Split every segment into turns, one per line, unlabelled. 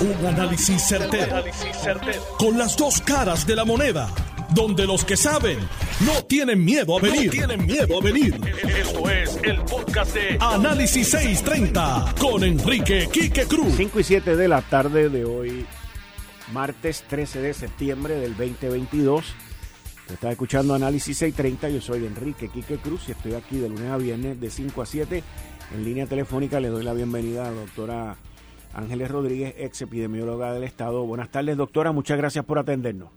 Un análisis certero, Con las dos caras de la moneda. Donde los que saben no tienen miedo a venir. tienen miedo a venir. Esto es el podcast de Análisis 630 con Enrique Quique Cruz.
5 y 7 de la tarde de hoy, martes 13 de septiembre del 2022. Está escuchando Análisis 630. Yo soy Enrique Quique Cruz y estoy aquí de lunes a viernes de 5 a 7 en línea telefónica. Le doy la bienvenida a la doctora Ángeles Rodríguez, ex epidemióloga del Estado. Buenas tardes, doctora. Muchas gracias por atendernos.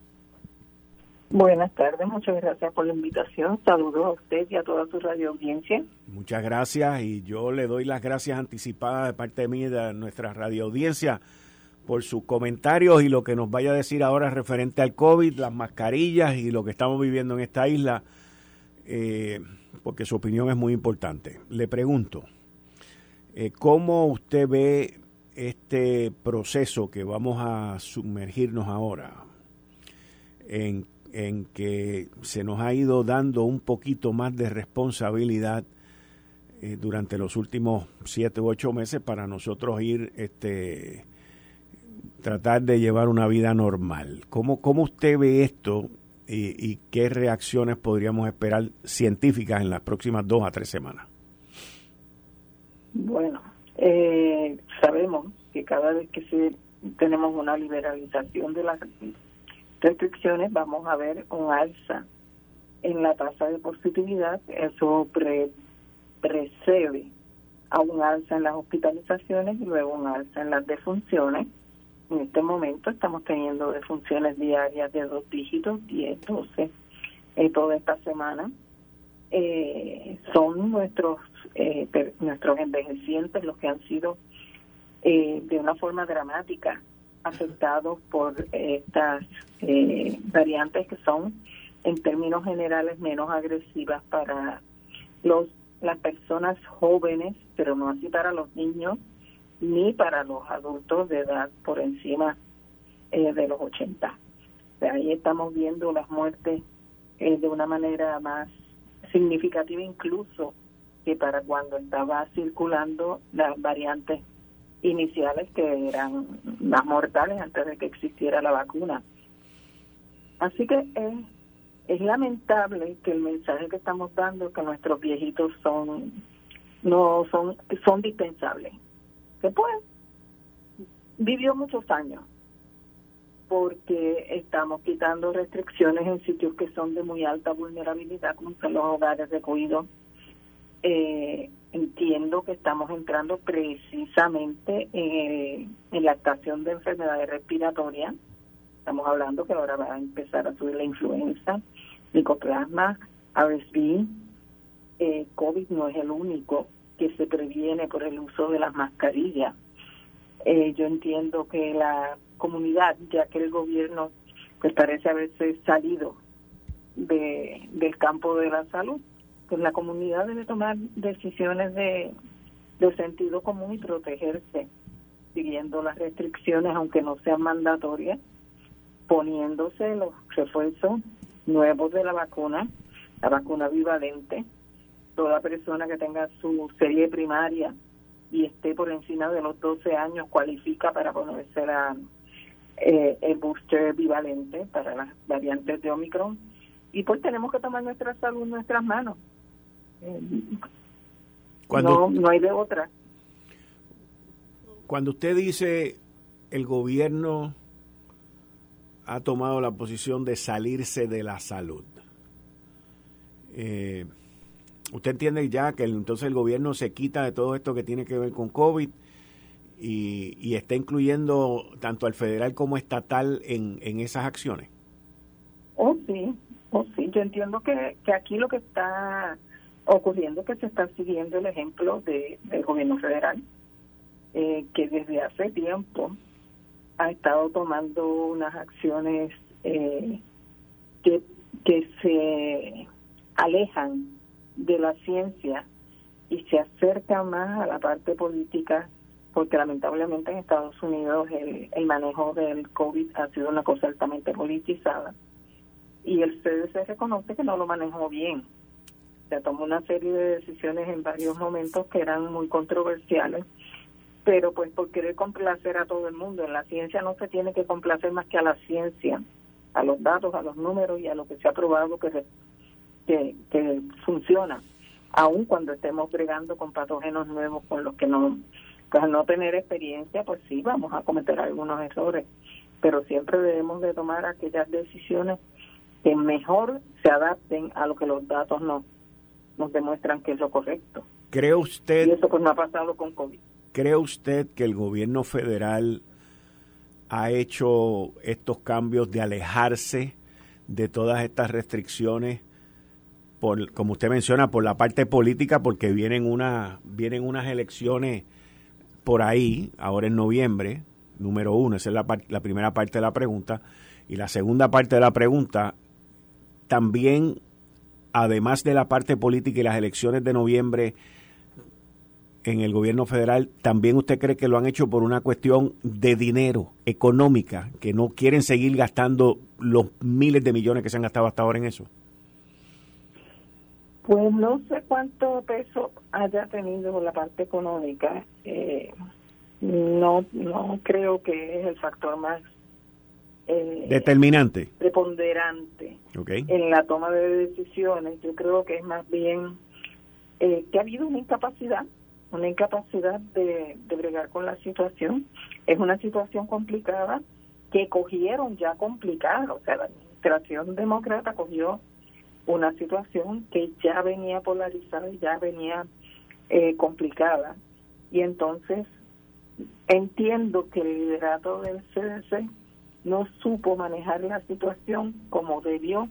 Buenas tardes, muchas gracias por la invitación. Saludos a usted y a toda su radio audiencia.
Muchas gracias y yo le doy las gracias anticipadas de parte de mí y de nuestra radio audiencia por sus comentarios y lo que nos vaya a decir ahora referente al COVID, las mascarillas y lo que estamos viviendo en esta isla, eh, porque su opinión es muy importante. Le pregunto, eh, ¿cómo usted ve este proceso que vamos a sumergirnos ahora en en que se nos ha ido dando un poquito más de responsabilidad eh, durante los últimos siete u ocho meses para nosotros ir este tratar de llevar una vida normal. ¿Cómo, cómo usted ve esto y, qué reacciones podríamos esperar científicas en las próximas dos a tres semanas?
Bueno, eh, sabemos que cada vez que se, tenemos una liberalización de la restricciones, vamos a ver un alza en la tasa de positividad. Eso precede a un alza en las hospitalizaciones y luego un alza en las defunciones. En este momento estamos teniendo defunciones diarias de dos dígitos, 10, 12, eh, toda esta semana. Eh, son nuestros eh, nuestros envejecientes los que han sido eh, de una forma dramática afectados por estas eh, variantes que son en términos generales menos agresivas para los las personas jóvenes, pero no así para los niños ni para los adultos de edad por encima eh, de los 80. ahí estamos viendo las muertes eh, de una manera más significativa incluso que para cuando estaba circulando las variantes iniciales que eran más mortales antes de que existiera la vacuna. Así que es, es lamentable que el mensaje que estamos dando que nuestros viejitos son no son son dispensables. Que pues vivió muchos años porque estamos quitando restricciones en sitios que son de muy alta vulnerabilidad como son los hogares de cuidado eh, entiendo que estamos entrando precisamente en, la actuación de enfermedades respiratorias. Estamos hablando que ahora va a empezar a subir la influenza, micoplasma, RSV. Eh, COVID no es el único que se previene por el uso de las mascarillas. Eh, yo entiendo que la comunidad, ya que el gobierno pues parece haberse salido de, del campo de la salud, pues la comunidad debe tomar decisiones de, sentido común y protegerse, siguiendo las restricciones, aunque no sean mandatorias, poniéndose los refuerzos nuevos de la vacuna, la vacuna bivalente. Toda persona que tenga su serie primaria y esté por encima de los 12 años cualifica para ponerse la, eh, el booster bivalente para las variantes de Omicron. Y pues tenemos que tomar nuestra salud en nuestras manos no, no hay de otra.
Cuando usted dice el gobierno ha tomado la posición de salirse de la salud, eh, usted entiende ya que entonces el gobierno se quita de todo esto que tiene que ver con COVID y, está incluyendo tanto al federal como estatal en, en esas acciones.
Oh, sí, oh, sí, yo entiendo que, que aquí lo que está ocurriendo que se está siguiendo el ejemplo de, del gobierno federal, eh, que desde hace tiempo ha estado tomando unas acciones eh, que, que se alejan de la ciencia y se acercan más a la parte política, porque lamentablemente en Estados Unidos el, manejo del COVID ha sido una cosa altamente politizada y el CDC reconoce que no lo manejó bien se tomó una serie de decisiones en varios momentos que eran muy controversiales pero pues por querer complacer a todo el mundo. En la ciencia no se tiene que complacer más que a la ciencia, a los datos, a los números y a lo que se ha probado que, que, funciona, aun cuando estemos bregando con patógenos nuevos con los que no, al no tener experiencia, pues sí, vamos a cometer algunos errores, pero siempre debemos de tomar aquellas decisiones que mejor se adapten a lo que los datos nos, nos demuestran que es lo correcto.
¿Cree usted?
Y eso pues no ha pasado con COVID.
¿Cree usted que el gobierno federal ha hecho estos cambios de alejarse de todas estas restricciones? Por, como usted menciona, por la parte política, porque vienen, una, vienen unas elecciones por ahí, ahora en noviembre, número uno, esa es la, la primera parte de la pregunta. Y la segunda parte de la pregunta, también, además de la parte política y las elecciones de noviembre en el gobierno federal, ¿también usted cree que lo han hecho por una cuestión de dinero, económica, que no quieren seguir gastando los miles de millones que se han gastado hasta ahora en eso?
Pues no sé cuánto peso haya tenido la parte económica. Eh, no, no creo que es el factor más
eh, determinante,
preponderante en la toma de decisiones. Yo creo que es más bien eh, que ha habido una incapacidad, una incapacidad de, de bregar con la situación. Es una situación complicada que cogieron ya complicada, o sea, la administración demócrata cogió una situación que ya venía polarizada y ya venía eh, complicada. Y entonces entiendo que el liderato del CDC no supo manejar la situación como debió,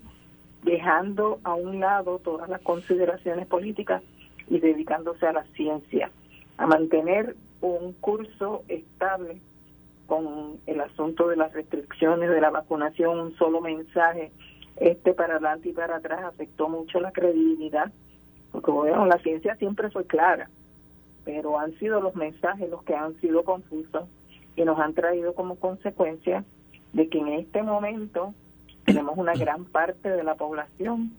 dejando a un lado todas las consideraciones políticas y dedicándose a la ciencia, a mantener un curso estable con el asunto de las restricciones de la vacunación, un solo mensaje, este para adelante y para atrás afectó mucho la credibilidad, porque bueno, la ciencia siempre fue clara, pero han sido los mensajes los que han sido confusos y nos han traído como consecuencia de que en este momento tenemos una gran parte de la población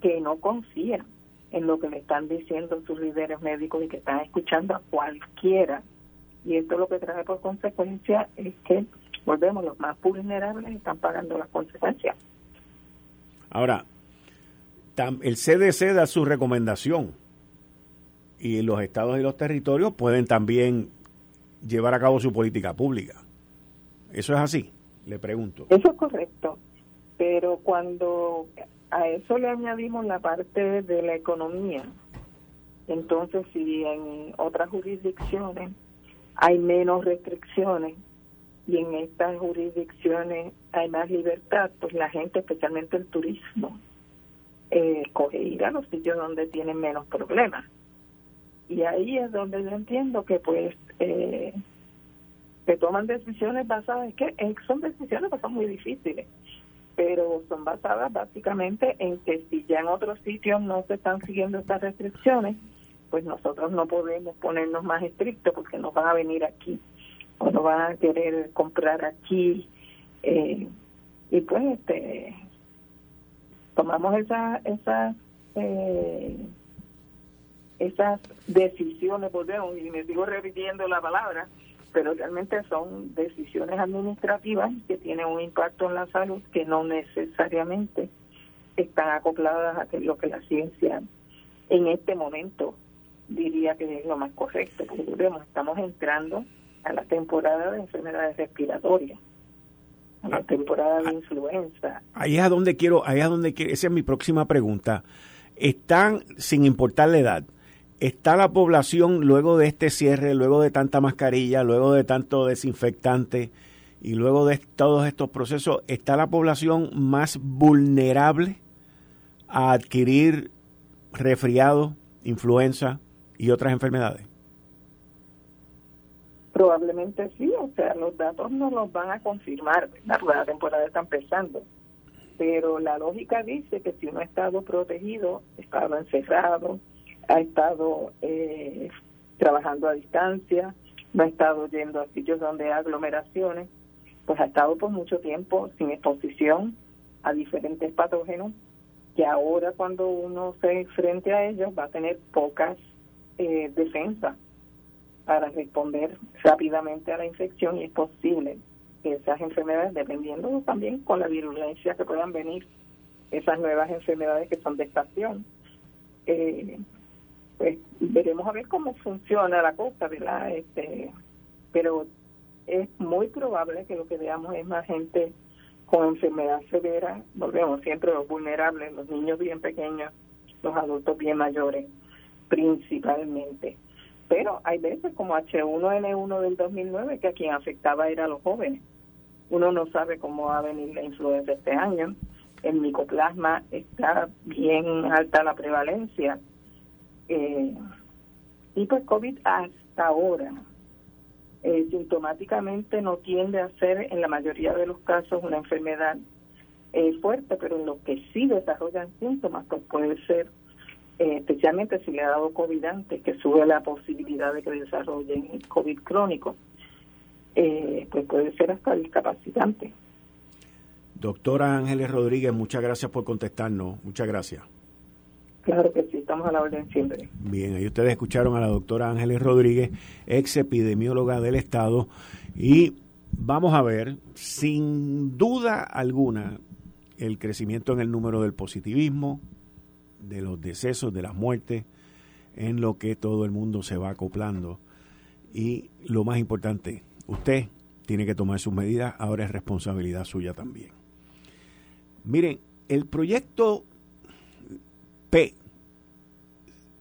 que no confía en lo que le están diciendo sus líderes médicos y que están escuchando a cualquiera. Y esto lo que trae por consecuencia es que, volvemos, los más vulnerables están pagando las consecuencias.
Ahora, el CDC da su recomendación y los estados y los territorios pueden también llevar a cabo su política pública. ¿Eso es así? Le pregunto.
Eso es correcto, pero cuando a eso le añadimos la parte de la economía, entonces si en otras jurisdicciones hay menos restricciones y en estas jurisdicciones hay más libertad, pues la gente, especialmente el turismo, eh, coge ir a los sitios donde tienen menos problemas. Y ahí es donde yo entiendo que pues eh, se toman decisiones basadas, que eh, son decisiones que son muy difíciles, pero son basadas básicamente en que si ya en otros sitios no se están siguiendo estas restricciones, pues nosotros no podemos ponernos más estrictos porque nos van a venir aquí o nos van a querer comprar aquí. Eh, y pues este tomamos esas esas eh, esas decisiones volvemos y me sigo repitiendo la palabra pero realmente son decisiones administrativas que tienen un impacto en la salud que no necesariamente están acopladas a lo que la ciencia en este momento diría que es lo más correcto, porque vemos, estamos entrando a la temporada de enfermedades respiratorias, a la temporada de influenza.
Ahí es a donde quiero, ahí es a donde quiero, esa es mi próxima pregunta. Están, sin importar la edad, ¿Está la población luego de este cierre, luego de tanta mascarilla, luego de tanto desinfectante y luego de todos estos procesos, está la población más vulnerable a adquirir resfriado, influenza y otras enfermedades?
Probablemente sí, o sea, los datos no los van a confirmar, la temporada está empezando, pero la lógica dice que si uno ha estado protegido, estado encerrado, ha estado eh, trabajando a distancia, no ha estado yendo a sitios donde hay aglomeraciones, pues ha estado por mucho tiempo sin exposición a diferentes patógenos que ahora cuando uno se enfrente a ellos va a tener pocas eh, defensas. Para responder rápidamente a la infección y es posible que esas enfermedades, dependiendo también con la virulencia que puedan venir, esas nuevas enfermedades que son de estación, eh, pues veremos a ver cómo funciona la cosa, ¿verdad? Este, pero es muy probable que lo que veamos es más gente con enfermedad severa, volvemos siempre los vulnerables, los niños bien pequeños, los adultos bien mayores, principalmente. Pero hay veces como H1N1 del 2009 que a quien afectaba era los jóvenes. Uno no sabe cómo va a venir la influenza este año. El micoplasma está bien alta la prevalencia. Eh, y pues COVID hasta ahora eh, sintomáticamente no tiende a ser en la mayoría de los casos una enfermedad eh, fuerte, pero en los que sí desarrollan síntomas, pues puede ser, eh, especialmente si le ha dado COVID antes, que sube la posibilidad de que desarrollen COVID crónico, pues puede ser hasta discapacitante.
Doctora Ángeles Rodríguez, muchas gracias por contestarnos. Muchas gracias.
Claro que sí, estamos a la orden siempre.
Bien, ahí ustedes escucharon a la doctora Ángeles Rodríguez, ex epidemióloga del Estado, y vamos a ver, sin duda alguna, el crecimiento en el número del positivismo, de los decesos, de las muertes, en lo que todo el mundo se va acoplando. Y lo más importante, usted tiene que tomar sus medidas, ahora es responsabilidad suya también. Miren, el proyecto P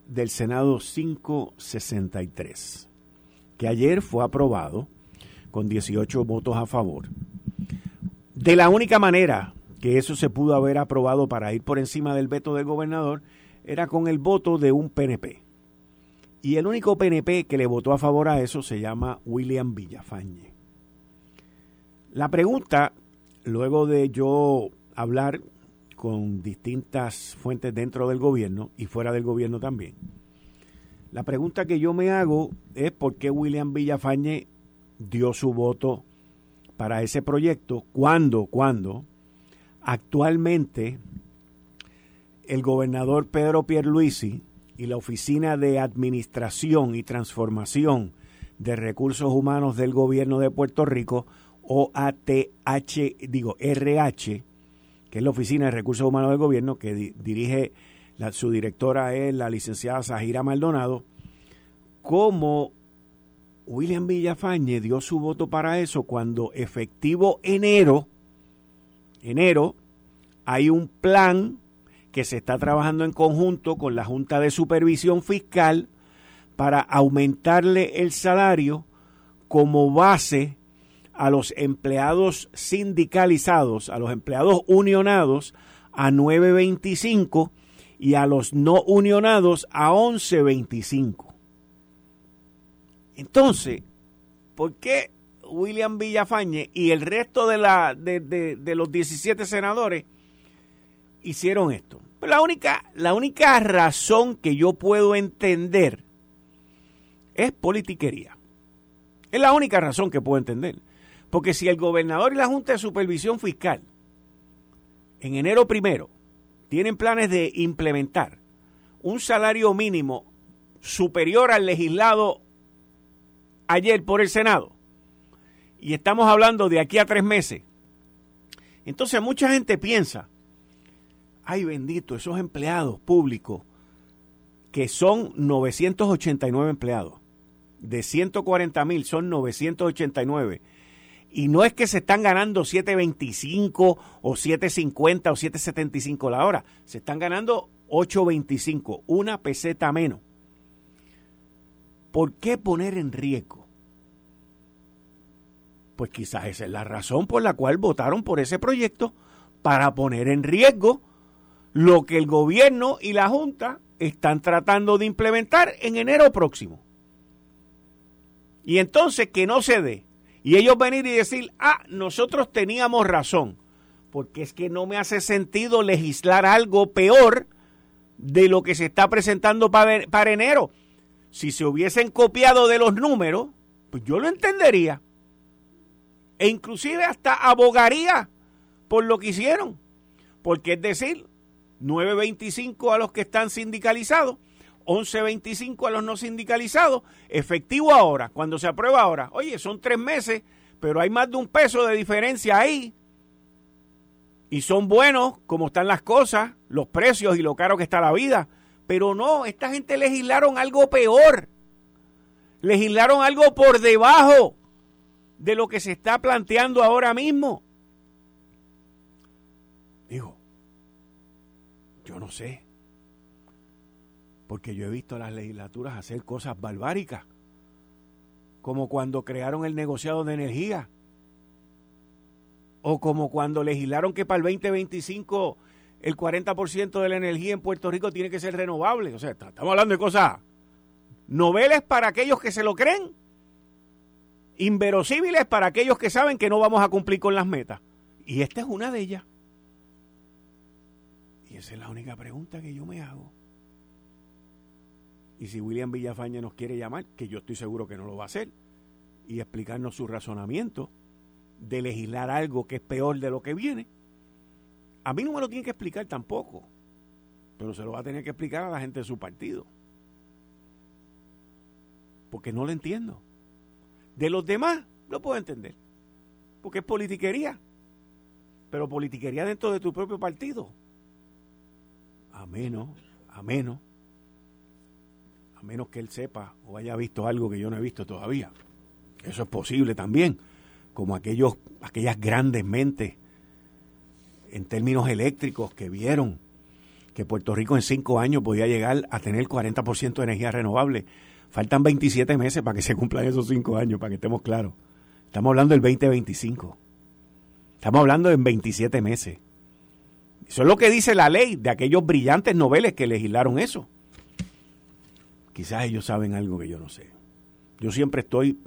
del Senado 563, que ayer fue aprobado con 18 votos a favor. De la única manera que eso se pudo haber aprobado para ir por encima del veto del gobernador era con el voto de un PNP. Y el único PNP que le votó a favor a eso se llama William Villafañe. La pregunta, luego de yo hablar con distintas fuentes dentro del gobierno y fuera del gobierno también. La pregunta que yo me hago es por qué William Villafañe dio su voto para ese proyecto, cuando, cuando actualmente el gobernador Pedro Pierluisi y la Oficina de Administración y Transformación de Recursos Humanos del Gobierno de Puerto Rico, OATH, digo RH, que es la Oficina de Recursos Humanos del Gobierno, que dirige, su directora es la licenciada Zahira Maldonado, como William Villafañe dio su voto para eso cuando efectivo enero, enero, hay un plan que se está trabajando en conjunto con la Junta de Supervisión Fiscal para aumentarle el salario como base a los empleados sindicalizados, a los empleados unionados a 9.25 y a los no unionados a 11.25. Entonces, ¿por qué William Villafañe y el resto de, la, de, de, los 17 senadores hicieron esto? Pues la única, la única razón que yo puedo entender es politiquería. Es la única razón que puedo entender. Porque si el gobernador y la Junta de Supervisión Fiscal en enero primero tienen planes de implementar un salario mínimo superior al legislado ayer por el Senado, y estamos hablando de aquí a tres meses, entonces mucha gente piensa, ay bendito, esos empleados públicos, que son 989 empleados, de 140 mil son 989 y no es que se están ganando 7.25 o 7.50 o 7.75 la hora. Se están ganando 8.25, una peseta menos. ¿Por qué poner en riesgo? Pues quizás esa es la razón por la cual votaron por ese proyecto, para poner en riesgo lo que el gobierno y la Junta están tratando de implementar en enero próximo. Y entonces que no se dé y ellos venir y decir, ah, nosotros teníamos razón, porque es que no me hace sentido legislar algo peor de lo que se está presentando para, para enero. Si se hubiesen copiado de los números, pues yo lo entendería. E inclusive hasta abogaría por lo que hicieron. Porque es decir, 9.25 a los que están sindicalizados, 11.25 a los no sindicalizados, efectivo ahora, cuando se aprueba ahora. Oye, son tres meses, pero hay más de un peso de diferencia ahí. Y son buenos como están las cosas, los precios y lo caro que está la vida. Pero no, esta gente legislaron algo peor. Legislaron algo por debajo de lo que se está planteando ahora mismo. Digo, yo no sé. Porque yo he visto a las legislaturas hacer cosas barbáricas. Como cuando crearon el negociado de energía. O como cuando legislaron que para el 2025 el 40% de la energía en Puerto Rico tiene que ser renovable. O sea, estamos hablando de cosas noveles para aquellos que se lo creen, inverosímiles para aquellos que saben que no vamos a cumplir con las metas. Y esta es una de ellas. Y esa es la única pregunta que yo me hago. Y si William Villafaña nos quiere llamar, que yo estoy seguro que no lo va a hacer, y explicarnos su razonamiento de legislar algo que es peor de lo que viene, a mí no me lo tiene que explicar tampoco, pero se lo va a tener que explicar a la gente de su partido. Porque no lo entiendo. De los demás lo puedo entender, porque es politiquería, pero politiquería dentro de tu propio partido. A menos, a menos, a menos que él sepa o haya visto algo que yo no he visto todavía. Eso es posible también, como aquellos, aquellas grandes mentes en términos eléctricos que vieron que Puerto Rico en cinco años podía llegar a tener 40% de energía renovable. Faltan 27 meses para que se cumplan esos cinco años, para que estemos claros. Estamos hablando del 2025. Estamos hablando en 27 meses. Eso es lo que dice la ley de aquellos brillantes noveles que legislaron eso. Quizás ellos saben algo que yo no sé. Yo siempre estoy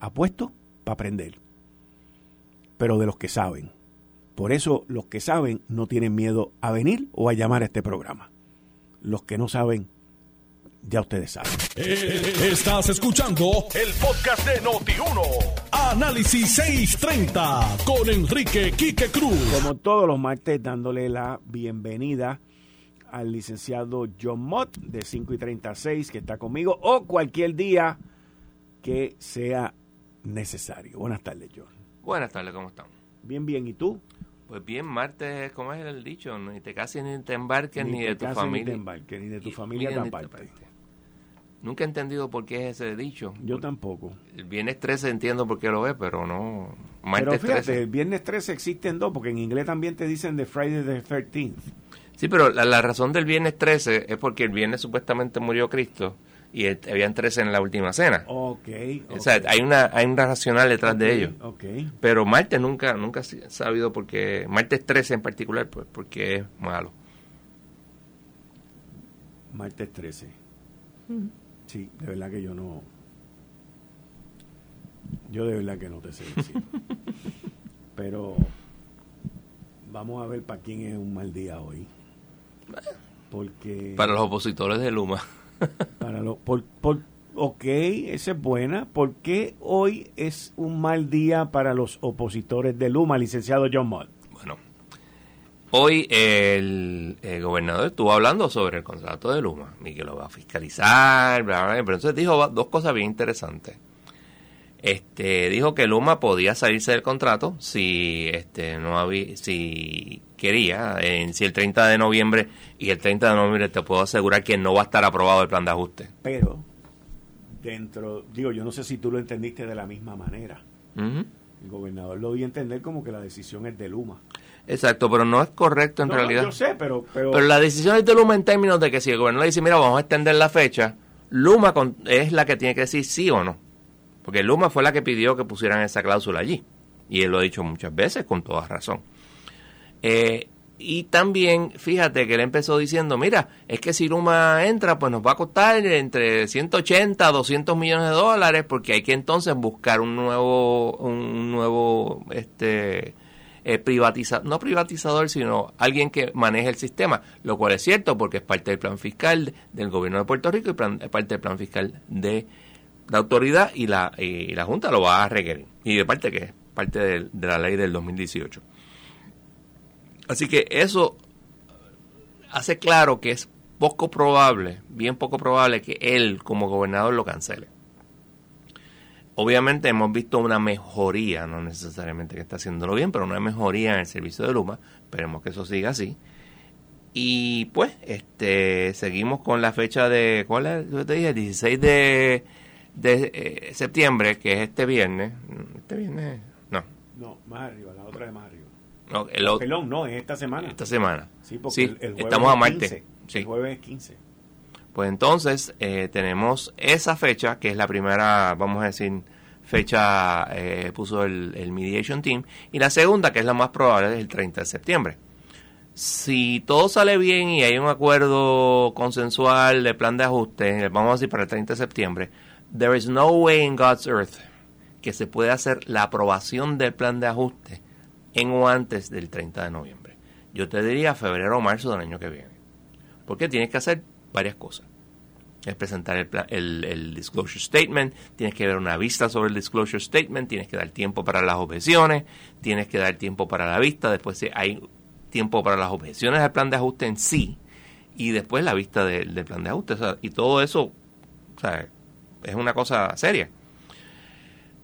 apuesto para aprender. Pero de los que saben. Por eso los que saben no tienen miedo a venir o a llamar a este programa. Los que no saben, ya ustedes saben.
Eh, estás escuchando el podcast de Noti1. Análisis 630 con Enrique Quique Cruz.
Como todos los martes, dándole la bienvenida al licenciado John Mott de 5 y 36 que está conmigo o cualquier día que sea necesario. Buenas tardes, John.
Buenas tardes, ¿cómo están?
Bien, bien. ¿Y tú?
Pues bien, martes, ¿cómo es el dicho? Ni te cases ni te embarques ni, de tu familia. Ni
te embarques, ni de tu familia te aparte.
Nunca he entendido por qué es ese dicho.
Yo tampoco.
El viernes 13 entiendo por qué lo es, pero no.
Martes pero fíjate, el viernes 13 existen dos, porque en inglés también te dicen de Friday the 13th.
Sí, pero la, razón del viernes 13 es porque el viernes supuestamente murió Cristo y habían 13 en la última cena.
Ok.
O sea, hay una, hay una racional detrás de ello.
Ok.
Pero martes nunca, nunca he sabido por qué. Martes 13 en particular, pues porque es malo.
Martes 13. Sí, de verdad que yo no. Yo de verdad que no te sé decir. Pero vamos a ver para quién es un mal día hoy. Porque.
Para los opositores de Luma.
para los. Por, por, ok, esa es buena. ¿Por qué hoy es un mal día para los opositores de Luma, licenciado John Mott?
Hoy el, gobernador estuvo hablando sobre el contrato de Luma y que lo va a fiscalizar, bla, bla, pero entonces dijo dos cosas bien interesantes. Este, dijo que Luma podía salirse del contrato si este no había si quería, en, si el 30 de noviembre y el 30 de noviembre te puedo asegurar que no va a estar aprobado el plan de ajuste.
Pero dentro, digo, yo no sé si tú lo entendiste de la misma manera. El gobernador lo dio a entender como que la decisión es de Luma.
Exacto, pero no es correcto en realidad.
yo sé, pero,
pero... la decisión es de Luma en términos de que si el gobernador dice, mira, vamos a extender la fecha, Luma es la que tiene que decir sí o no. Porque Luma fue la que pidió que pusieran esa cláusula allí. Y él lo ha dicho muchas veces, con toda razón. Eh, y también, fíjate que él empezó diciendo, mira, es que si Luma entra, pues nos va a costar entre 180 a 200 millones de dólares, porque hay que entonces buscar un nuevo, un nuevo, este, eh, no privatizador, sino alguien que maneje el sistema, lo cual es cierto porque es parte del plan fiscal del gobierno de Puerto Rico y es parte del plan fiscal de la autoridad y la, y la Junta lo va a requerir. Y de parte que es parte de, de la ley del 2018. Así que eso hace claro que es poco probable, bien poco probable que él como gobernador lo cancele. Obviamente hemos visto una mejoría, no necesariamente que está haciéndolo bien, pero una mejoría en el servicio de Luma. Esperemos que eso siga así. Y pues, este, seguimos con la fecha de, ¿cuál es? Yo te dije, 16 de, de eh, septiembre, que es este viernes. Este viernes, no.
No, más arriba, la otra de más arriba.
No, el,
Pelón, no, es esta semana.
Esta semana.
Sí, porque el, jueves
estamos a martes.
15,
Sí.
El jueves es 15.
Pues entonces eh, tenemos esa fecha, que es la primera, vamos a decir, fecha eh, puso el, Mediation Team, y la segunda, que es la más probable, es el 30 de septiembre. Si todo sale bien y hay un acuerdo consensual de plan de ajuste, vamos a decir para el 30 de septiembre, there is no way in God's earth que se pueda hacer la aprobación del plan de ajuste en o antes del 30 de noviembre. Yo te diría febrero o marzo del año que viene. Porque tienes que hacer varias cosas. Es presentar el, el, disclosure statement, tienes que ver una vista sobre el disclosure statement, tienes que dar tiempo para las objeciones, tienes que dar tiempo para la vista, después si hay tiempo para las objeciones del plan de ajuste en sí y después la vista del plan de ajuste. Y todo eso o sea, es una cosa seria.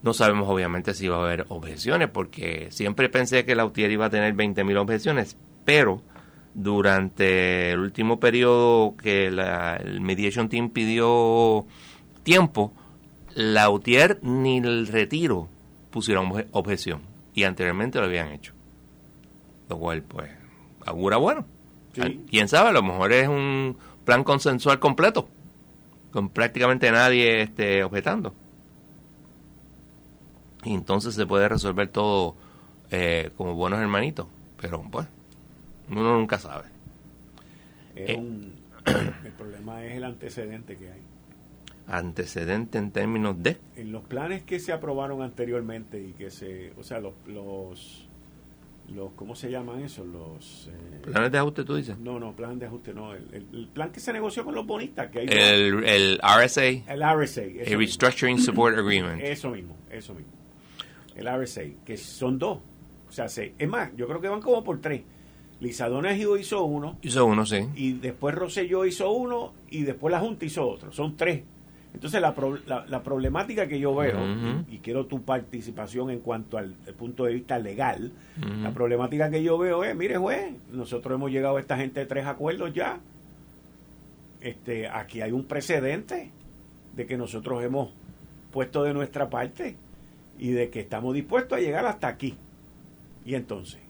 No sabemos obviamente si va a haber objeciones, porque siempre pensé que la UTIER iba a tener 20.000 objeciones, pero durante el último periodo que la- el Mediation Team pidió tiempo, la UTIER ni el retiro pusieron obje- objeción, y anteriormente lo habían hecho. Lo cual, pues, augura bueno.
Sí.
Quién sabe, a lo mejor es un plan consensual completo, con prácticamente nadie este, objetando. Y entonces se puede resolver todo eh, como buenos hermanitos. Pero pues, uno nunca sabe.
Es
Eh.
un- el problema es el antecedente que hay.
Antecedente en términos de...
En los planes que se aprobaron anteriormente y que se, o sea, los, los, los ¿cómo se llaman esos? Los, eh,
¿Planes de ajuste tú dices?
no, no, plan de ajuste, no, el, el- el plan que se negoció con los bonistas, que hay
El, el RSA,
el RSA,
el
eso mismo.
Restructuring Support Agreement.
Eso mismo, eso mismo. El RSA, que son dos. O sea, se, es más, yo creo que van como por tres. Lisadona Gido hizo uno,
Hizo uno, sí.
y después Rosselló hizo uno, y después la Junta hizo otro. Son tres. Entonces, la, pro- la, la problemática que yo veo, y, y quiero tu participación en cuanto al, punto de vista legal, la problemática que yo veo es, mire, juez, nosotros hemos llegado a esta gente de tres acuerdos ya. Este, aquí hay un precedente de que nosotros hemos puesto de nuestra parte y de que estamos dispuestos a llegar hasta aquí. Y entonces,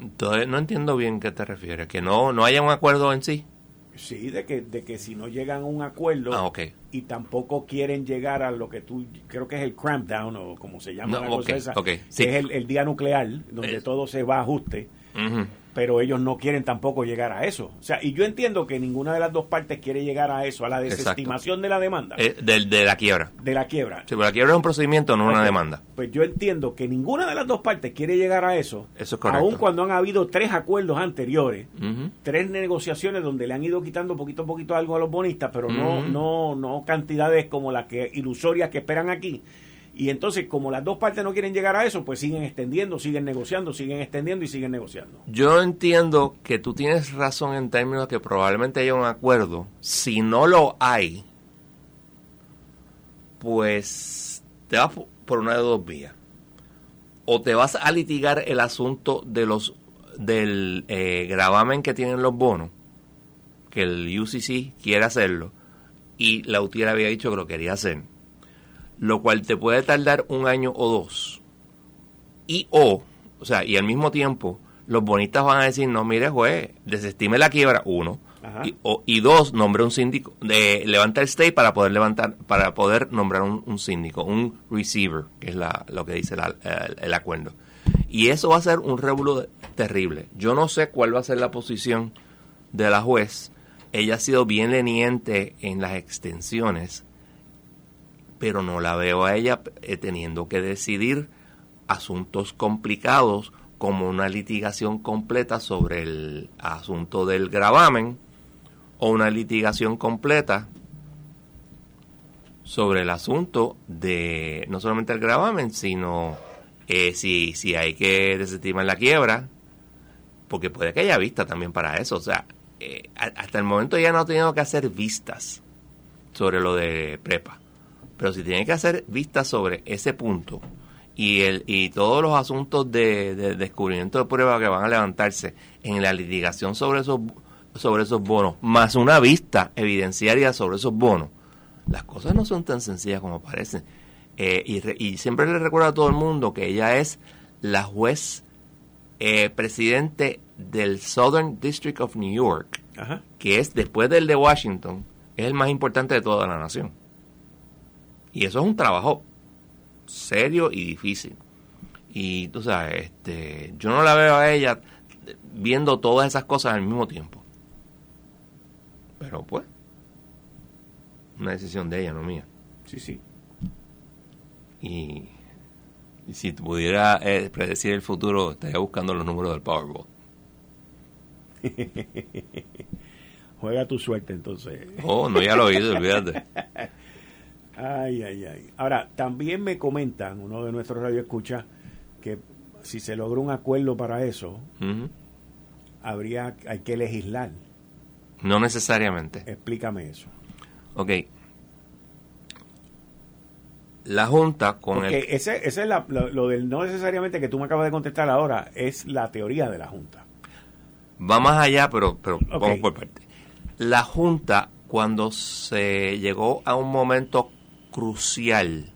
Entonces, no entiendo bien qué te refieres. Que no, no haya un acuerdo en sí.
sí, de que, de que si no llegan a un acuerdo
Ah, ok.
y tampoco quieren llegar a lo que tú, creo que es el cramp down o como se llama
No,
la cosa
ok,
esa,
ok,
que
sí.
es el, el día nuclear, donde
Es-
todo se va a ajuste.
Ujú.
Pero ellos no quieren tampoco llegar a eso. O sea, y yo entiendo que ninguna de las dos partes quiere llegar a eso, a la
Exacto.
desestimación de la demanda,
Eh, de, la quiebra.
de la quiebra.
Sí, pero la quiebra es un procedimiento, no una demanda.
Pues yo entiendo que ninguna de las dos partes quiere llegar a eso,
Eso es correcto.
aun cuando han habido tres acuerdos anteriores, tres negociaciones donde le han ido quitando poquito a poquito algo a los bonistas, pero no, no, no cantidades como las que ilusorias que esperan aquí. Y entonces, como las dos partes no quieren llegar a eso, pues siguen extendiendo, siguen negociando, siguen extendiendo y siguen negociando.
Yo entiendo que tú tienes razón en términos de que probablemente haya un acuerdo. Si no lo hay, pues te vas po- por una de dos vías. O te vas a litigar el asunto de los del eh, gravamen que tienen los bonos, que el UCC quiere hacerlo, y la UTIER había dicho que lo quería hacer, lo cual te puede tardar un año o dos y o, o sea, y al mismo tiempo, los bonistas van a decir, no, mire, juez, desestime la quiebra, uno, y, o- y dos, nombre un síndico, de, levanta el stay para poder levantar, para poder nombrar un, un síndico, un receiver, que es la, lo que dice la- el, el acuerdo. Y eso va a ser un revuelo de- terrible. Yo no sé cuál va a ser la posición de la juez. Ella ha sido bien leniente en las extensiones, pero no la veo a ella eh, teniendo que decidir asuntos complicados como una litigación completa sobre el asunto del gravamen o una litigación completa sobre el asunto de no solamente el gravamen, sino eh, si, si hay que desestimar la quiebra, porque puede que haya vista también para eso. O sea, eh, hasta el momento ya no ha tenido que hacer vistas sobre lo de prepa. Pero si tiene que hacer vistas sobre ese punto y, el, y todos los asuntos de, descubrimiento de prueba que van a levantarse en la litigación sobre esos, sobre esos bonos, más una vista evidenciaria sobre esos bonos, las cosas no son tan sencillas como parecen. Eh, y, siempre le recuerdo a todo el mundo que ella es la juez eh, presidente del Southern District of New York, que es después del de Washington, es el más importante de toda la nación. Y eso es un trabajo serio y difícil. Y tú sabes, este, yo no la veo a ella viendo todas esas cosas al mismo tiempo. Pero pues, una decisión de ella, no mía.
Sí, sí.
Y, si pudiera eh, predecir el futuro, estaría buscando los números del Powerball.
Juega tu suerte entonces.
Oh, no, ya lo oído, olvídate.
Ay, ay, ay. Ahora, también me comentan, uno de nuestros radioescuchas, que si se logra un acuerdo para eso, habría hay que legislar.
No necesariamente.
Explícame eso.
Ok. La Junta con
Porque el... Ese, ese es lo, del no necesariamente que tú me acabas de contestar ahora, es la teoría de la Junta.
Va más allá, pero, pero vamos por parte. La Junta, cuando se llegó a un momento crucial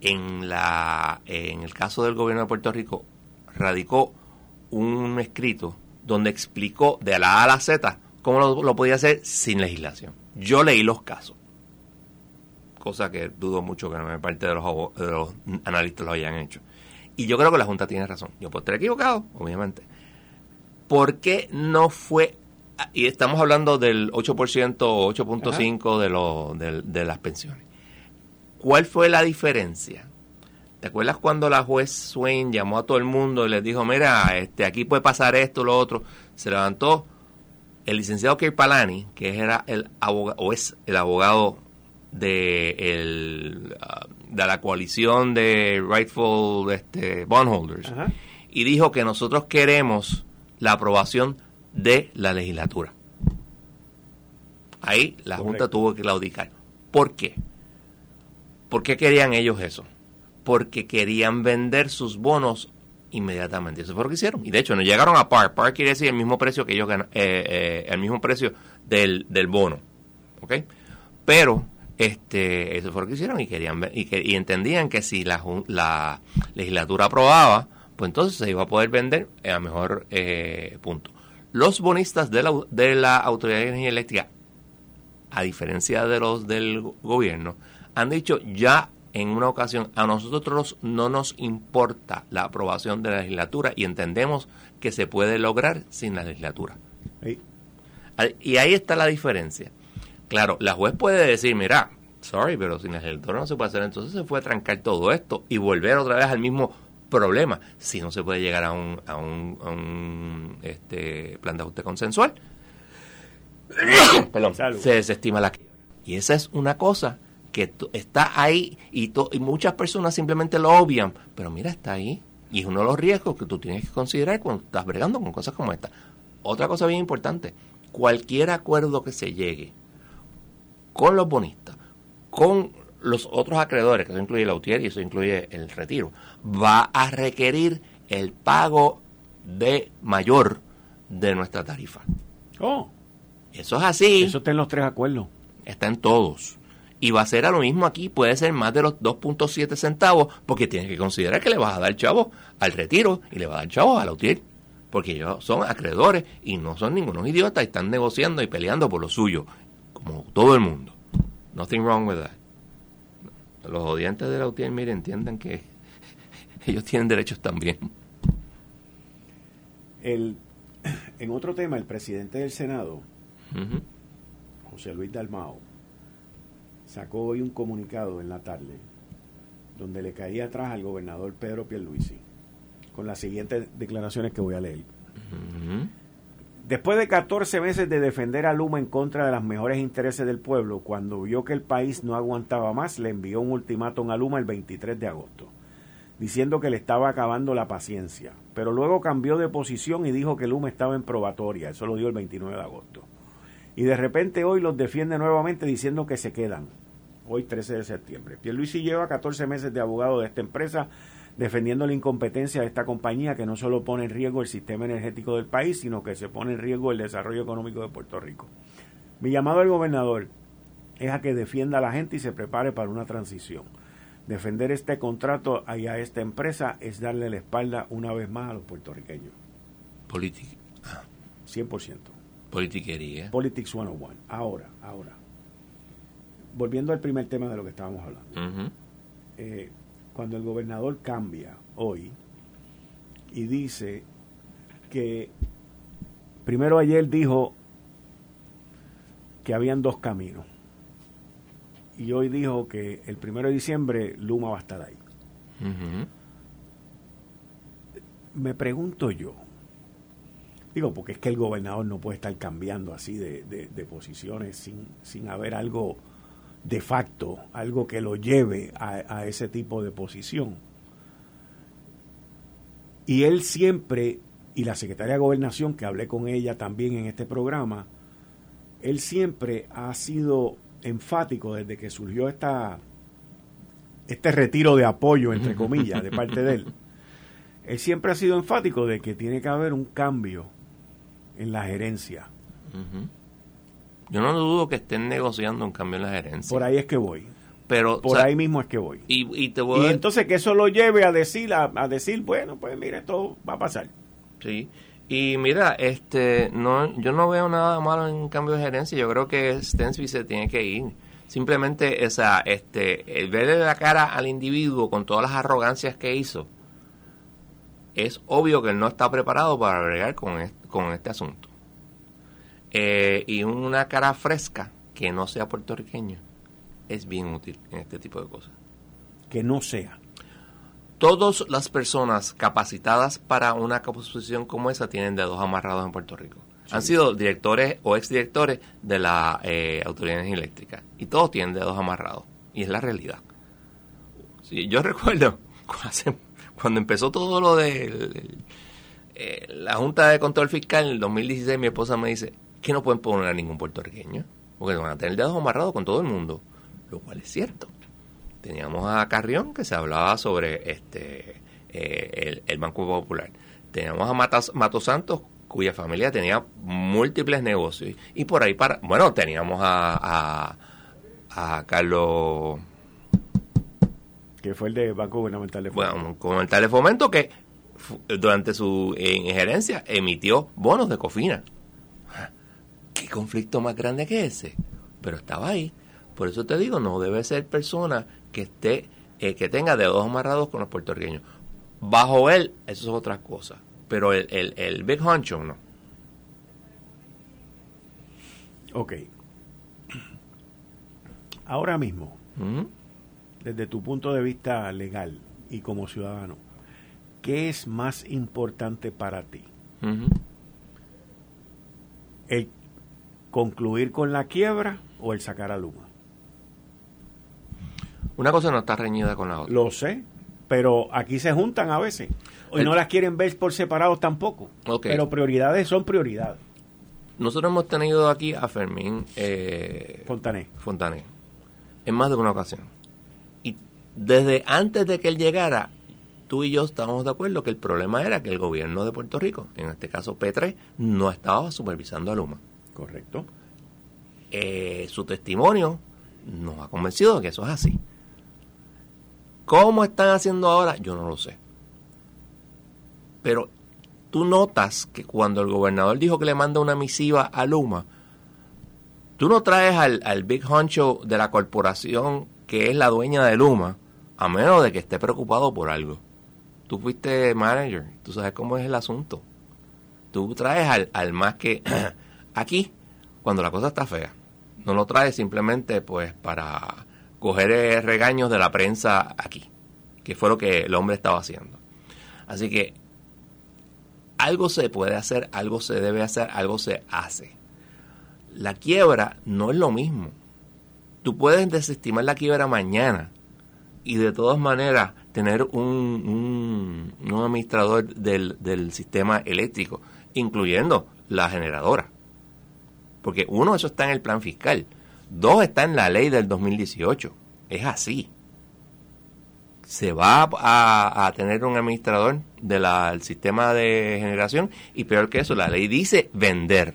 en, la, en el caso del gobierno de Puerto Rico, radicó un escrito donde explicó de la A a la Z cómo lo, podía hacer sin legislación. Yo leí los casos, cosa que dudo mucho que la mayor parte de los, analistas lo hayan hecho. Y yo creo que la Junta tiene razón. Yo puedo estar equivocado, obviamente. ¿Por qué no fue y estamos hablando del 8% o 8.5% de, lo, de, de, las pensiones. ¿Cuál fue la diferencia? ¿Te acuerdas cuando la juez Swain llamó a todo el mundo y les dijo, mira, este, aquí puede pasar esto, lo otro? Se levantó el licenciado Palani, que era el abogado, o es el abogado de, el, uh, de la coalición de Rightful este, Bondholders, y dijo que nosotros queremos la aprobación de la legislatura. Ahí la Junta tuvo que claudicar. ¿Por qué? ¿Por qué querían ellos eso? Porque querían vender sus bonos inmediatamente. Eso fue lo que hicieron. Y de hecho, no llegaron a par. Par quiere decir el mismo precio que ellos ganan, eh, eh, el mismo precio del, del bono. ¿Ok? Pero este, eso fue lo que hicieron y querían y, y entendían que si la, la legislatura aprobaba, pues entonces se iba a poder vender a mejor eh, punto. Los bonistas de la, de la Autoridad de Energía Eléctrica, a diferencia de los del gobierno, han dicho ya en una ocasión, a nosotros no nos importa la aprobación de la legislatura y entendemos que se puede lograr sin la legislatura. Y ahí está la diferencia. Claro, la juez puede decir, mira, sorry, pero sin la legislatura no se puede hacer, entonces se puede trancar todo esto y volver otra vez al mismo problema. Si no se puede llegar a un, a un, este, plan de ajuste consensual, se desestima la Y esa es una cosa que está ahí y, y muchas personas simplemente lo obvian, pero mira, está ahí. Y es uno de los riesgos que tú tienes que considerar cuando estás bregando con cosas como esta. Otra cosa bien importante, cualquier acuerdo que se llegue con los bonistas, con los otros acreedores, que eso incluye la UTIER y eso incluye el retiro, va a requerir el pago de mayor de nuestra tarifa.
Oh.
Eso es así.
Eso está en los tres acuerdos.
Está en todos. Y va a ser a lo mismo aquí, puede ser más de los 2.7 centavos, porque tienes que considerar que le vas a dar chavo al retiro y le vas a dar chavo a la UTIER. Porque ellos son acreedores y no son ningunos idiotas y están negociando y peleando por lo suyo, como todo el mundo. Nothing wrong with that los odiantes de la UTIER, mire, entiendan que ellos tienen derechos también.
El, en otro tema, el presidente del Senado, José Luis Dalmao, sacó hoy un comunicado en la tarde donde le caía atrás al gobernador Pedro Pierluisi con las siguientes declaraciones que voy a leer. Después de 14 meses de defender a Luma en contra de los mejores intereses del pueblo, cuando vio que el país no aguantaba más, le envió un ultimátum a Luma el 23 de agosto. diciendo que le estaba acabando la paciencia. Pero luego cambió de posición y dijo que Luma estaba en probatoria. Eso lo dio el 29 de agosto. Y de repente hoy los defiende nuevamente diciendo que se quedan. Hoy 13 de septiembre. Pierluisi lleva 14 meses de abogado de esta empresa defendiendo la incompetencia de esta compañía que no solo pone en riesgo el sistema energético del país, sino que se pone en riesgo el desarrollo económico de Puerto Rico. Mi llamado al gobernador es a que defienda a la gente y se prepare para una transición. Defender este contrato y a esta empresa es darle la espalda una vez más a los puertorriqueños.
Política.
100%.
Politiquería.
Politics 101. Ahora, ahora. Volviendo al primer tema de lo que estábamos hablando. Eh, cuando el gobernador cambia hoy y dice que primero ayer dijo que habían dos caminos y hoy dijo que el primero de diciembre Luma va a estar ahí. Me pregunto yo, digo, porque es que el gobernador no puede estar cambiando así de, posiciones sin, sin haber algo de facto, algo que lo lleve a, a ese tipo de posición. Y él siempre, y la secretaria de Gobernación, que hablé con ella también en este programa, él siempre ha sido enfático desde que surgió esta, este retiro de apoyo, entre comillas, de parte de él. Él siempre ha sido enfático de que tiene que haber un cambio en la gerencia.
Yo no dudo que estén negociando un cambio en la gerencia.
Por ahí es que voy.
Pero,
Por ahí mismo es que voy.
Y, te
voy entonces que eso lo lleve a decir, a, a decir, bueno, pues mira, esto va a pasar.
Sí. Y mira, este, no, yo no veo nada malo en cambio de gerencia. Yo creo que Stensby se tiene que ir. Simplemente esa, este, el verle la cara al individuo con todas las arrogancias que hizo, es obvio que él no está preparado para bregar con, este, con este asunto. Eh, y una cara fresca que no sea puertorriqueño es bien útil en este tipo de cosas.
Que no sea
todas las personas capacitadas para una posición como esa tienen dedos amarrados en Puerto Rico. Han sido directores o exdirectores de la eh, Autoridad Eléctrica y todos tienen dedos amarrados. Y es la realidad. Sí, yo recuerdo cuando empezó todo lo de eh, la Junta de Control Fiscal en el 2016, mi esposa me dice que no pueden poner a ningún puertorriqueño porque van a tener dedos amarrados con todo el mundo, lo cual es cierto teníamos a Carrión que se hablaba sobre este eh, el, Banco Popular. Teníamos a Matos, Santos cuya familia tenía múltiples negocios y por ahí para bueno teníamos a, a, Carlos
que fue el de Banco Gubernamental de
Fomento. Bueno, Gubernamental de Fomento que durante su injerencia emitió bonos de cofina. ¿Qué conflicto más grande que ese? Pero estaba ahí. Por eso te digo, no debe ser persona que esté eh, que tenga dedos amarrados con los puertorriqueños. Bajo él, eso es otra cosa. Pero el, el, el Big Honcho no.
Ok. Ahora mismo, desde tu punto de vista legal y como ciudadano, ¿qué es más importante para ti? ¿El concluir con la quiebra o el sacar a Luma?
Una cosa no está reñida con la otra.
Lo sé, pero aquí se juntan a veces. Y no las quieren ver por separados tampoco. Pero prioridades son prioridades.
Nosotros hemos tenido aquí a Fermín eh,
Fontané.
Fontané en más de una ocasión. Y desde antes de que él llegara, tú y yo estábamos de acuerdo que el problema era que el gobierno de Puerto Rico, en este caso P3, no estaba supervisando a Luma.
Correcto.
Eh, su testimonio nos ha convencido de que eso es así. ¿Cómo están haciendo ahora? Yo no lo sé. Pero tú notas que cuando el gobernador dijo que le manda una misiva a Luma, tú no traes al, big honcho de la corporación que es la dueña de Luma, a menos de que esté preocupado por algo. Tú fuiste manager, tú sabes cómo es el asunto. Tú traes al, al más que aquí, cuando la cosa está fea. No lo traes simplemente pues para coger eh, regaños de la prensa aquí, que fue lo que el hombre estaba haciendo. Así que algo se puede hacer, algo se debe hacer, algo se hace. La quiebra no es lo mismo. Tú puedes desestimar la quiebra mañana y de todas maneras tener un, un, administrador del, del sistema eléctrico, incluyendo la generadora. Porque uno, eso está en el plan fiscal. Dos, está en la ley del 2018. Es así. Se va a, tener un administrador del sistema de generación y peor que eso, la ley dice vender.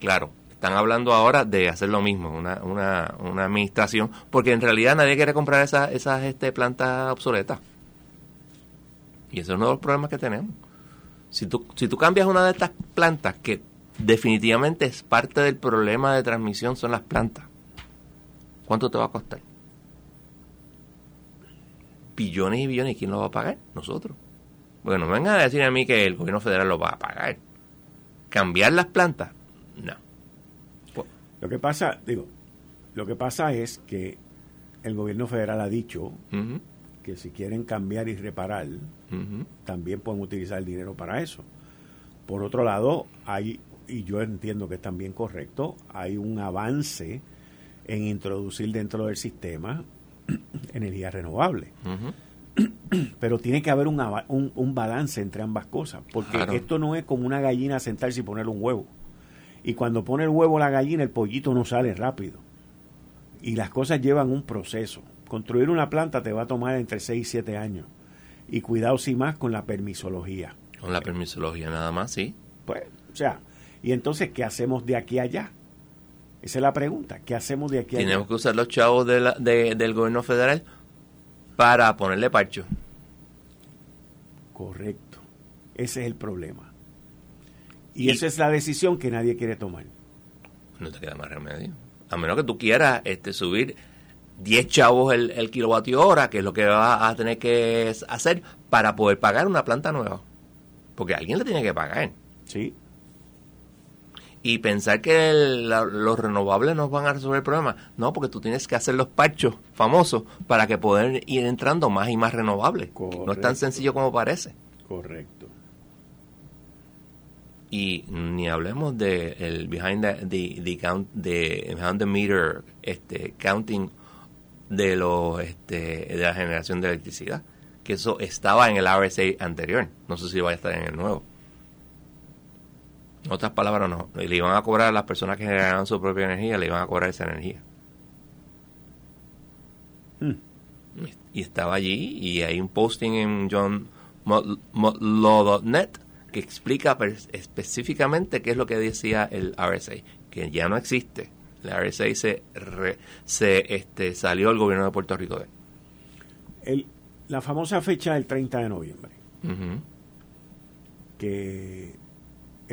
Claro, están hablando ahora de hacer lo mismo, una, una, una administración, porque en realidad nadie quiere comprar esas, esas este, plantas obsoletas. Y eso es uno de los problemas que tenemos. Si tú, si tú cambias una de estas plantas que definitivamente es parte del problema de transmisión son las plantas. ¿Cuánto te va a costar? Billones y billones. ¿Y quién lo va a pagar? Nosotros. Bueno, no vengan a decir a mí que el gobierno federal lo va a pagar. ¿Cambiar las plantas? No.
Lo que pasa, digo, lo que pasa es que el gobierno federal ha dicho que si quieren cambiar y reparar, también pueden utilizar el dinero para eso. Por otro lado, hay y yo entiendo que es también correcto, hay un avance en introducir dentro del sistema energía renovable. Pero tiene que haber un, un, balance entre ambas cosas, porque esto no es como una gallina sentarse y poner un huevo. Y cuando pone el huevo la gallina, el pollito no sale rápido. Y las cosas llevan un proceso. Construir una planta te va a tomar entre 6 y 7 años. Y cuidado si más con la permisología.
Con la permisología nada más, sí.
Pues, o sea, y entonces, ¿qué hacemos de aquí a allá? Esa es la pregunta. ¿Qué hacemos de aquí
a allá? Tenemos que usar los chavos de la, del gobierno federal para ponerle parcho.
Correcto. Ese es el problema. Y, esa es la decisión que nadie quiere tomar.
No te queda más remedio. A menos que tú quieras este, subir 10 chavos el, el kilovatio hora, que es lo que vas a tener que hacer para poder pagar una planta nueva. Porque alguien le tiene que pagar.
Sí
y pensar que los renovables nos van a resolver el problema. No, porque tú tienes que hacer los parchos famosos para que puedan ir entrando más y más renovables. No es tan sencillo como parece.
Correcto.
Y ni hablemos de el behind the, count, behind the meter este counting de los este de la generación de electricidad, que eso estaba en el RSA anterior. No sé si va a estar en el nuevo. En otras palabras, no. Le iban a cobrar a las personas que generaban su propia energía, le iban a cobrar esa energía. Hmm. Y estaba allí y hay un posting en johnmotlaw.net que explica específicamente qué es lo que decía el RSA, que ya no existe. El RSA se, se este, salió el gobierno de Puerto Rico de
el, la famosa fecha del 30 de noviembre, que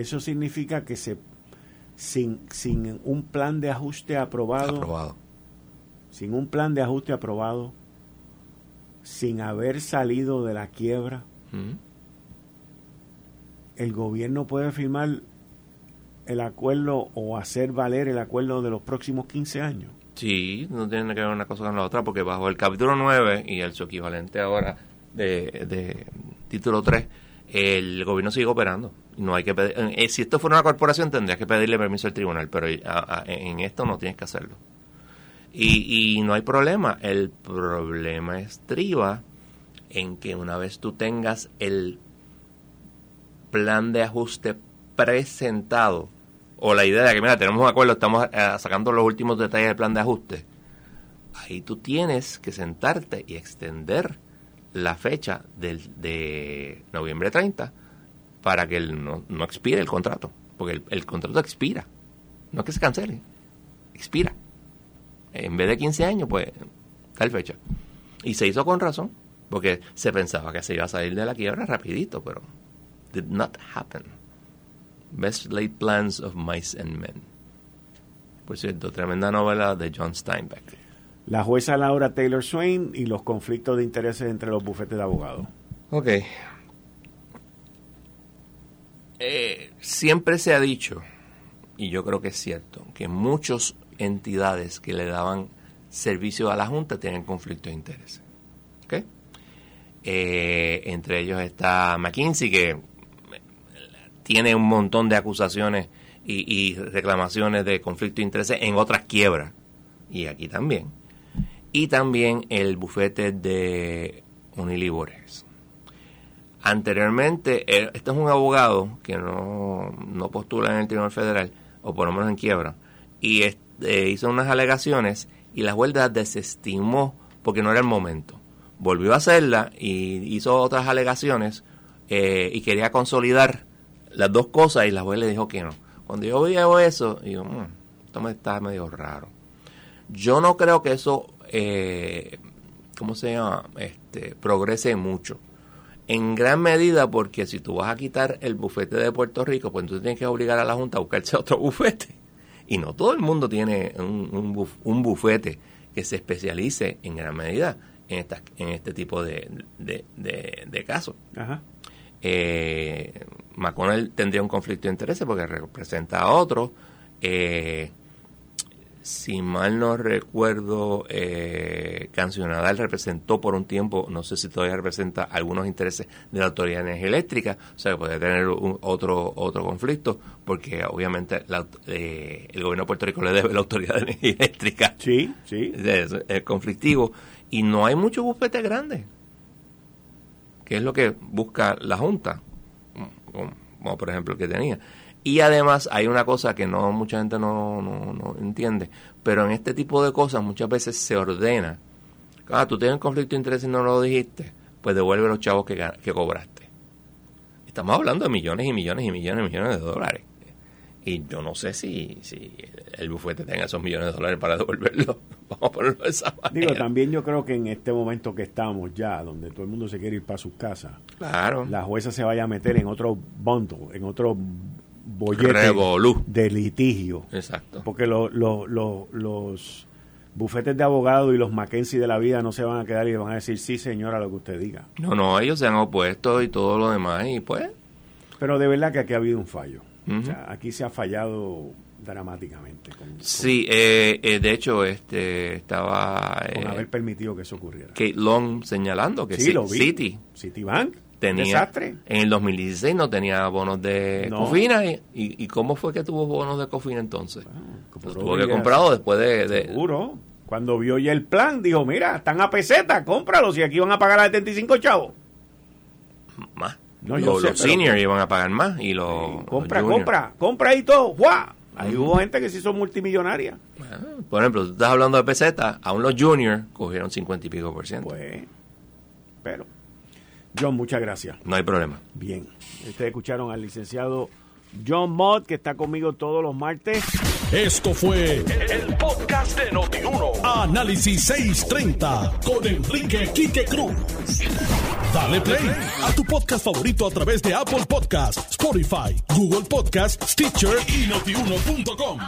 eso significa que se sin, sin un plan de ajuste aprobado, sin un plan de ajuste aprobado, sin haber salido de la quiebra, el gobierno puede firmar el acuerdo o hacer valer el acuerdo de los próximos 15 años.
Sí, no tiene que ver una cosa con la otra, porque bajo el capítulo 9 y el su equivalente ahora de, de título 3, el gobierno sigue operando. No hay que eh, si esto fuera una corporación tendrías que pedirle permiso al tribunal, pero en esto no tienes que hacerlo. Y, y no hay problema. El problema estriba en que una vez tú tengas el plan de ajuste presentado, o la idea de que, mira, tenemos un acuerdo, estamos eh, sacando los últimos detalles del plan de ajuste, ahí tú tienes que sentarte y extender la fecha del, de noviembre 30 para que no, no expire el contrato, porque el, contrato expira, no es que se cancele, expira. En vez de 15 años, pues, tal fecha. Y se hizo con razón, porque se pensaba que se iba a salir de la quiebra rapidito, pero did not happen. Best Laid Plans of Mice and Men. Por cierto, tremenda novela de John Steinbeck
la jueza Laura Taylor Swain y los conflictos de intereses entre los bufetes de abogados.
Ok. Eh, siempre se ha dicho, y yo creo que es cierto, que muchas entidades que le daban servicio a la Junta tienen conflictos de intereses. ¿Ok? Eh, entre ellos está McKinsey, que tiene un montón de acusaciones y, y reclamaciones de conflicto de intereses en otras quiebras. Y aquí también. Y también el bufete de Unilibores. Anteriormente, este es un abogado que no, no postula en el Tribunal Federal, o por lo menos en quiebra, y eh, hizo unas alegaciones y la jueza desestimó porque no era el momento. Volvió a hacerla y hizo otras alegaciones eh, y quería consolidar las dos cosas y la jueza le dijo que no. Cuando yo veo eso, digo, mmm, esto me está medio raro. Yo no creo que eso, eh, ¿cómo se llama? Este, progrese mucho. En gran medida porque si tú vas a quitar el bufete de Puerto Rico, pues entonces tienes que obligar a la Junta a buscarse otro bufete. Y no todo el mundo tiene un, un, bufete que se especialice en gran medida en, esta, en este tipo de, de, casos. Ajá. Eh, McConnell tendría un conflicto de intereses porque representa a otro. Eh, si mal no recuerdo, eh, Cancionadal representó por un tiempo, no sé si todavía representa algunos intereses de la Autoridad de Energía Eléctrica, o sea, que puede tener otro otro conflicto, porque obviamente eh, el gobierno de Puerto Rico le debe la Autoridad de Energía Eléctrica.
Sí, sí.
Es, conflictivo. Y no hay muchos bufetes grandes, que es lo que busca la Junta, como por ejemplo el que tenía. Y además hay una cosa que no mucha gente no, no, entiende, pero en este tipo de cosas muchas veces se ordena, ah, tú tienes un conflicto de interés y no lo dijiste, pues devuelve los chavos que, que cobraste. Estamos hablando de millones y millones y millones y millones de dólares. Y yo no sé si, si el bufete tenga esos millones de dólares para devolverlo. Vamos a ponerlo de esa manera.
Digo, también yo creo que en este momento que estamos ya, donde todo el mundo se quiere ir para sus casas,
claro.
la jueza se vaya a meter en otro bundle, en otro bollete de litigio.
Exacto.
Porque los bufetes de abogados y los Mackenzie de la vida no se van a quedar y van a decir sí señora lo que usted diga.
No, no, ellos se han opuesto y todo lo demás y pues...
Pero de verdad que aquí ha habido un fallo. o sea, aquí se ha fallado dramáticamente.
sí, eh, eh, de hecho, este estaba...
con haber permitido que eso ocurriera.
Kate Long señalando que
sí, lo vi.
City...
Citibank
tenía
desastre.
en el 2016 no tenía bonos de cofina y, y, cómo fue que tuvo bonos de cofina entonces pues tuvo que comprado después de,
seguro cuando vio ya el plan dijo mira están a peseta cómpralos y aquí van a pagar a 75 chavos
más los, seniors iban a pagar más y los
compra compra compra y todo ¡Guau! Ahí hubo gente que se hizo multimillonaria.
por ejemplo, tú estás hablando de peseta, aún los juniors cogieron 50 y pico por ciento.
Pues, pero John, muchas gracias.
No hay problema.
Bien. Ustedes escucharon al licenciado John Mott, que está conmigo todos los martes.
Esto fue el, podcast de Notiuno. Análisis 630 con Enrique Quique Cruz. Dale play a tu podcast favorito a través de Apple Podcasts, Spotify, Google Podcasts, Stitcher y notiuno.com.